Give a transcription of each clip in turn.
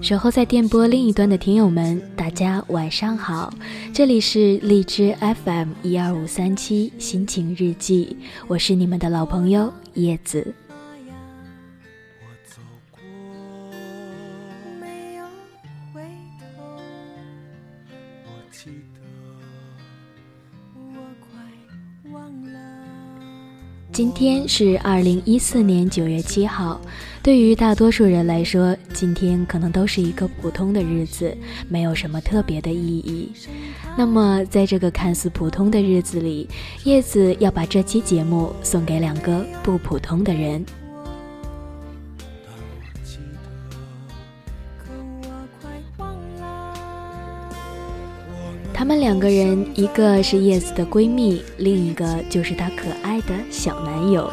守候在电波另一端的听友们，大家晚上好，这里是荔枝 FM 一二五三七心情日记，我是你们的老朋友叶子。今天是二零一四年九月七号。对于大多数人来说，今天可能都是一个普通的日子，没有什么特别的意义。那么，在这个看似普通的日子里，叶子要把这期节目送给两个不普通的人。们两个人，一个是叶子的闺蜜，另一个就是她可爱的小男友。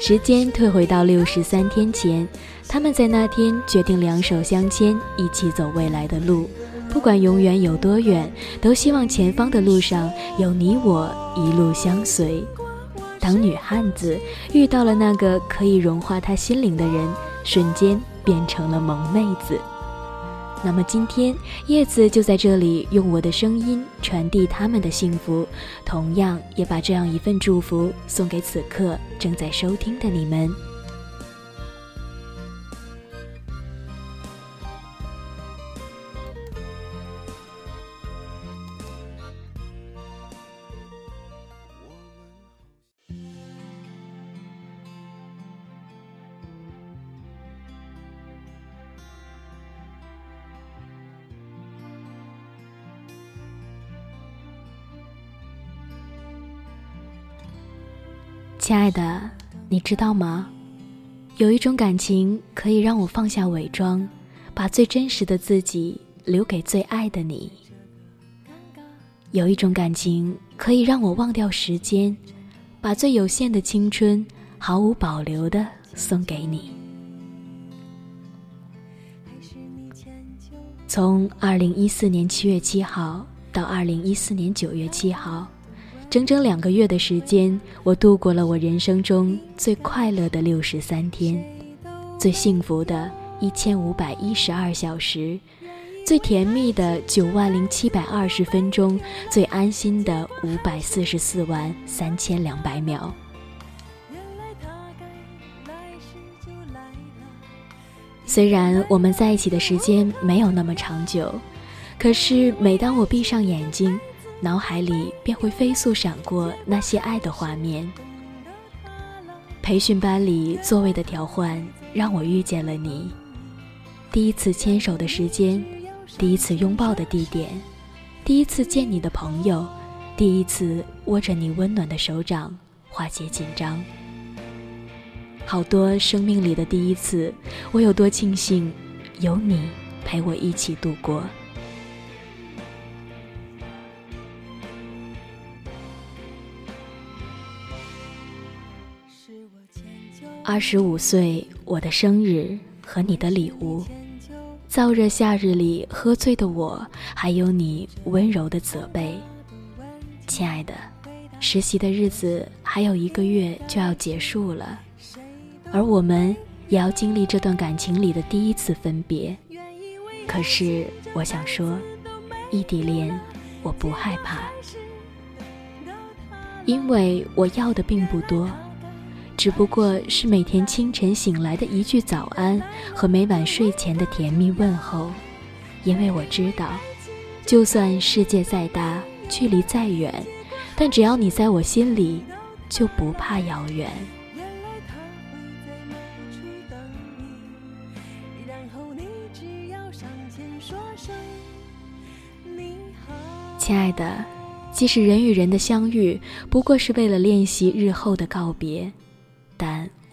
时间退回到六十三天前，他们在那天决定两手相牵，一起走未来的路。不管永远有多远，都希望前方的路上有你我一路相随。当女汉子遇到了那个可以融化她心灵的人，瞬间变成了萌妹子。那么今天，叶子就在这里用我的声音传递他们的幸福，同样也把这样一份祝福送给此刻正在收听的你们。亲爱的，你知道吗？有一种感情可以让我放下伪装，把最真实的自己留给最爱的你。有一种感情可以让我忘掉时间，把最有限的青春毫无保留的送给你。从二零一四年七月七号到二零一四年九月七号。整整两个月的时间，我度过了我人生中最快乐的六十三天，最幸福的一千五百一十二小时，最甜蜜的九万零七百二十分钟，最安心的五百四十四万三千两百秒。虽然我们在一起的时间没有那么长久，可是每当我闭上眼睛。脑海里便会飞速闪过那些爱的画面。培训班里座位的调换让我遇见了你，第一次牵手的时间，第一次拥抱的地点，第一次见你的朋友，第一次握着你温暖的手掌化解紧张。好多生命里的第一次，我有多庆幸有你陪我一起度过。二十五岁，我的生日和你的礼物，燥热夏日里喝醉的我，还有你温柔的责备。亲爱的，实习的日子还有一个月就要结束了，而我们也要经历这段感情里的第一次分别。可是我想说，异地恋我不害怕，因为我要的并不多。只不过是每天清晨醒来的一句早安，和每晚睡前的甜蜜问候，因为我知道，就算世界再大，距离再远，但只要你在我心里，就不怕遥远。亲爱的，即使人与人的相遇，不过是为了练习日后的告别。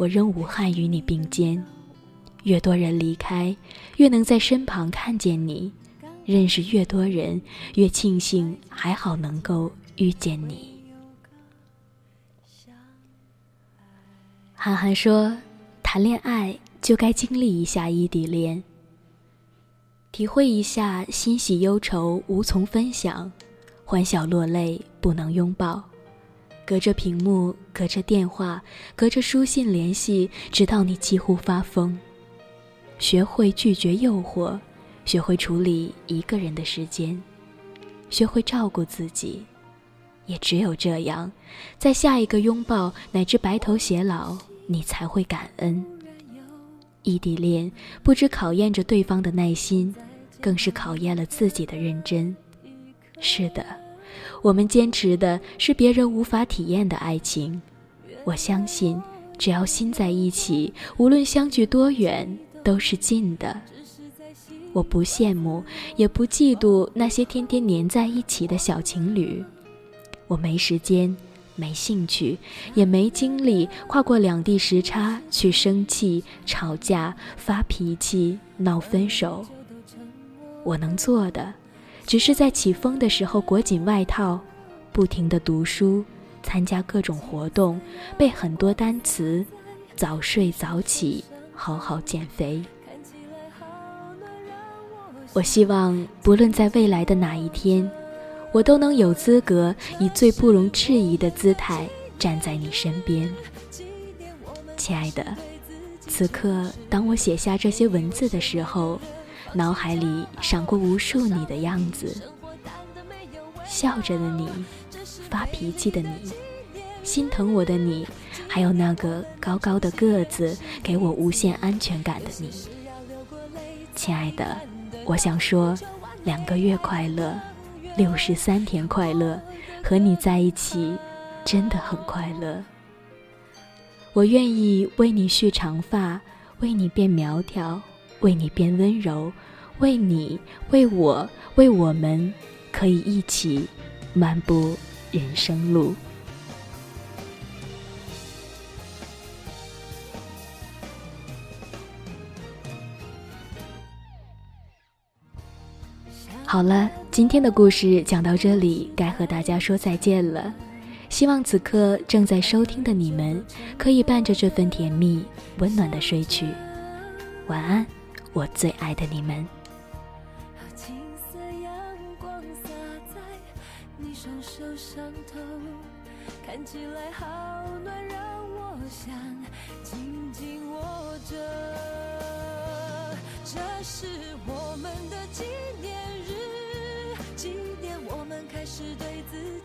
我仍无憾与你并肩，越多人离开，越能在身旁看见你；认识越多人，越庆幸还好能够遇见你。韩寒说：“谈恋爱就该经历一下异地恋，体会一下欣喜忧愁无从分享，欢笑落泪不能拥抱。”隔着屏幕，隔着电话，隔着书信联系，直到你几乎发疯。学会拒绝诱惑，学会处理一个人的时间，学会照顾自己。也只有这样，在下一个拥抱乃至白头偕老，你才会感恩。异地恋不只考验着对方的耐心，更是考验了自己的认真。是的，我们坚持的是别人无法体验的爱情。我相信，只要心在一起，无论相距多远，都是近的。我不羡慕，也不嫉妒那些天天黏在一起的小情侣。我没时间，没兴趣，也没精力跨过两地时差去生气、吵架、发脾气、闹分手。我能做的，只是在起风的时候裹紧外套，不停的读书，参加各种活动，背很多单词，早睡早起，好好减肥。我希望，不论在未来的哪一天。我都能有资格以最不容置疑的姿态站在你身边，亲爱的。此刻，当我写下这些文字的时候，脑海里闪过无数你的样子：笑着的你，发脾气的你，心疼我的你，还有那个高高的个子给我无限安全感的你。亲爱的，我想说，两个月快乐。六十三天快乐，和你在一起真的很快乐。我愿意为你蓄长发，为你变苗条，为你变温柔，为你，为我，为我们，可以一起漫步人生路。好了，今天的故事讲到这里，该和大家说再见了。希望此刻正在收听的你们，可以伴着这份甜蜜，温暖的睡去。晚安，我最爱的你们。金色阳光洒在你双手上头看起来好暖，让我想紧紧握着。这是我们的纪念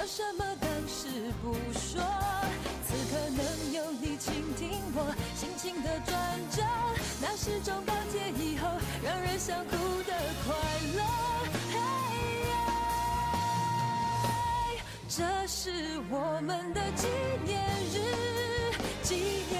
要什么当时不说。此刻能有你倾听我心情的转折，那是种告诫以后让人想哭的快乐。这是我们的纪念日，纪念